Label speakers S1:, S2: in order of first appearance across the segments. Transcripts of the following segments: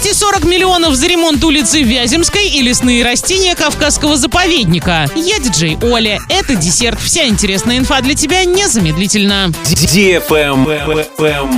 S1: Почти 40 миллионов за ремонт улицы Вяземской и лесные растения Кавказского заповедника. Я диджей Оля. Это десерт. Вся интересная инфа для тебя незамедлительно.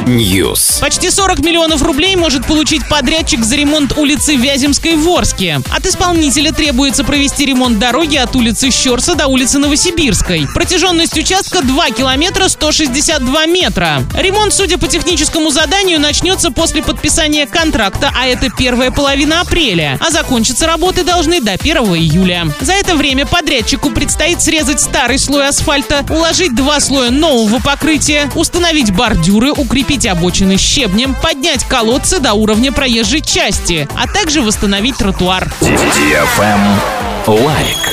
S2: News.
S1: Почти 40 миллионов рублей может получить подрядчик за ремонт улицы Вяземской в Орске. От исполнителя требуется провести ремонт дороги от улицы Щерса до улицы Новосибирской. Протяженность участка 2 километра 162 метра. Ремонт, судя по техническому заданию, начнется после подписания контракта, а это первая половина апреля. А закончиться работы должны до 1 июля. За это время подрядчику предстоит срезать старый слой асфальта, уложить два слоя нового покрытия, установить бордюры, укрепить обочины щебнем, поднять колодцы до уровня проезжей части, а также восстановить тротуар.
S2: Лайк.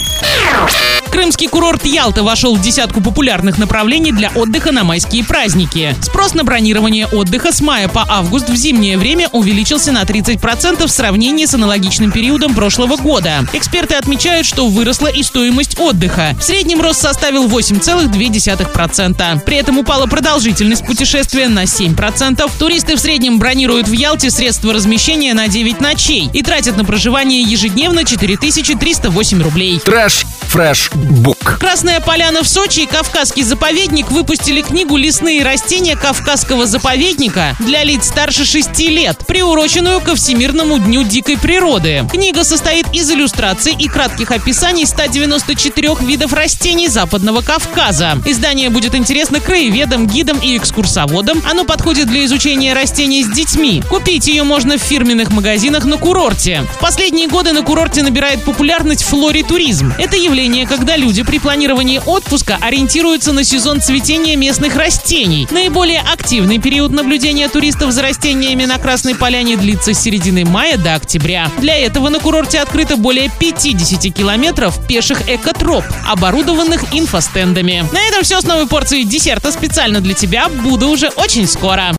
S1: Крымский курорт Ялта вошел в десятку популярных направлений для отдыха на майские праздники. Спрос на бронирование отдыха с мая по август в зимнее время увеличился на 30% в сравнении с аналогичным периодом прошлого года. Эксперты отмечают, что выросла и стоимость отдыха. В среднем рост составил 8,2%. При этом упала продолжительность путешествия на 7%. Туристы в среднем бронируют в Ялте средства размещения на 9 ночей и тратят на проживание ежедневно 4308 рублей.
S2: Trash Fresh Book.
S1: Красная поляна в Сочи и Кавказский заповедник выпустили книгу «Лесные растения Кавказского заповедника» для лиц старше 6 лет, приуроченную ко Всемирному дню дикой природы. Книга состоит из иллюстраций и кратких описаний 194 видов растений Западного Кавказа. Издание будет интересно краеведам, гидам и экскурсоводам. Оно подходит для изучения растений с детьми. Купить ее можно в фирменных магазинах на курорте. В последние годы на курорте набирает популярность флоритуризм. Это явление явление, когда люди при планировании отпуска ориентируются на сезон цветения местных растений. Наиболее активный период наблюдения туристов за растениями на Красной Поляне длится с середины мая до октября. Для этого на курорте открыто более 50 километров пеших экотроп, оборудованных инфостендами. На этом все с новой порцией десерта специально для тебя. Буду уже очень скоро.